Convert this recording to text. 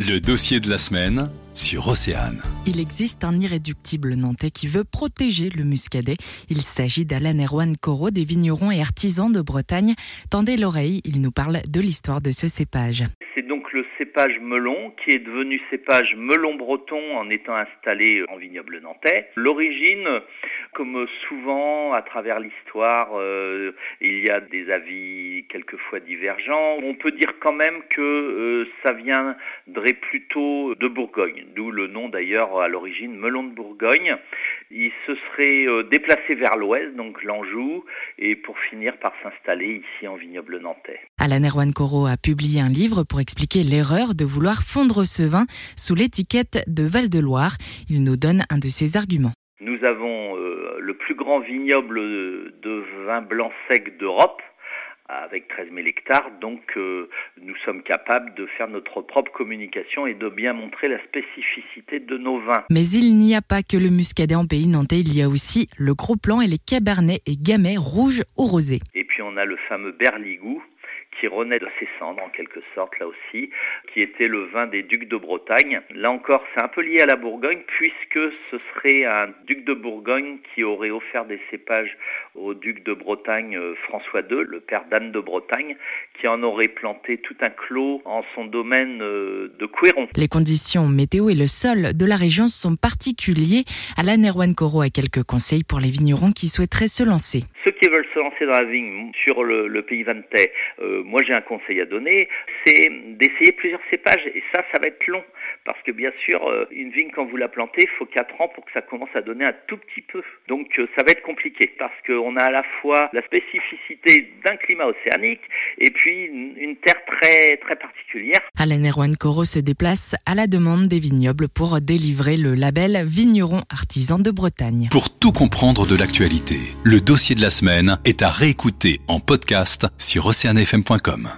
Le dossier de la semaine sur Océane. Il existe un irréductible nantais qui veut protéger le muscadet. Il s'agit d'Alan Erwan Corot, des vignerons et artisans de Bretagne. Tendez l'oreille, il nous parle de l'histoire de ce cépage. C'est donc le cépage melon qui est devenu cépage melon breton en étant installé en vignoble nantais. L'origine, comme souvent à travers l'histoire, euh, il y a des avis quelquefois divergents. On peut dire quand même que euh, ça viendrait plutôt de Bourgogne, d'où le nom d'ailleurs à l'origine melon de Bourgogne. Il se serait euh, déplacé vers l'ouest, donc l'Anjou, et pour finir par s'installer ici en vignoble nantais. Alain Erwan Corot a publié un livre pour expliquer l'erreur de vouloir fondre ce vin sous l'étiquette de Val-de-Loire. Il nous donne un de ses arguments. Nous avons le plus grand vignoble de vin blanc sec d'Europe avec 13 000 hectares, donc euh, nous sommes capables de faire notre propre communication et de bien montrer la spécificité de nos vins. Mais il n'y a pas que le muscadet en pays nantais, il y a aussi le gros plan et les cabernets et gamay rouges ou rosés. Et puis on a le fameux berligou qui renaît de ses cendres en quelque sorte là aussi, qui était le vin des ducs de Bretagne. Là encore, c'est un peu lié à la Bourgogne puisque ce serait un duc de Bourgogne qui aurait offert des cépages au duc de Bretagne euh, François II, le père d'Anne de Bretagne, qui en aurait planté tout un clos en son domaine euh, de Couéron. Les conditions météo et le sol de la région sont particuliers. Alain Erwan Coro a quelques conseils pour les vignerons qui souhaiteraient se lancer. Ceux qui veulent se lancer dans la vigne sur le, pays vantais, euh, moi j'ai un conseil à donner, c'est d'essayer plusieurs cépages et ça, ça va être long parce que bien sûr, euh, une vigne quand vous la plantez, il faut 4 ans pour que ça commence à donner un tout petit peu. Donc euh, ça va être compliqué parce qu'on a à la fois la spécificité d'un climat océanique et puis une, terre très très particulière. Alain Erwan Coro se déplace à la demande des vignobles pour délivrer le label Vigneron Artisan de Bretagne. Pour tout comprendre de l'actualité, le dossier de la semaine est à réécouter en podcast sur oceanfm.com.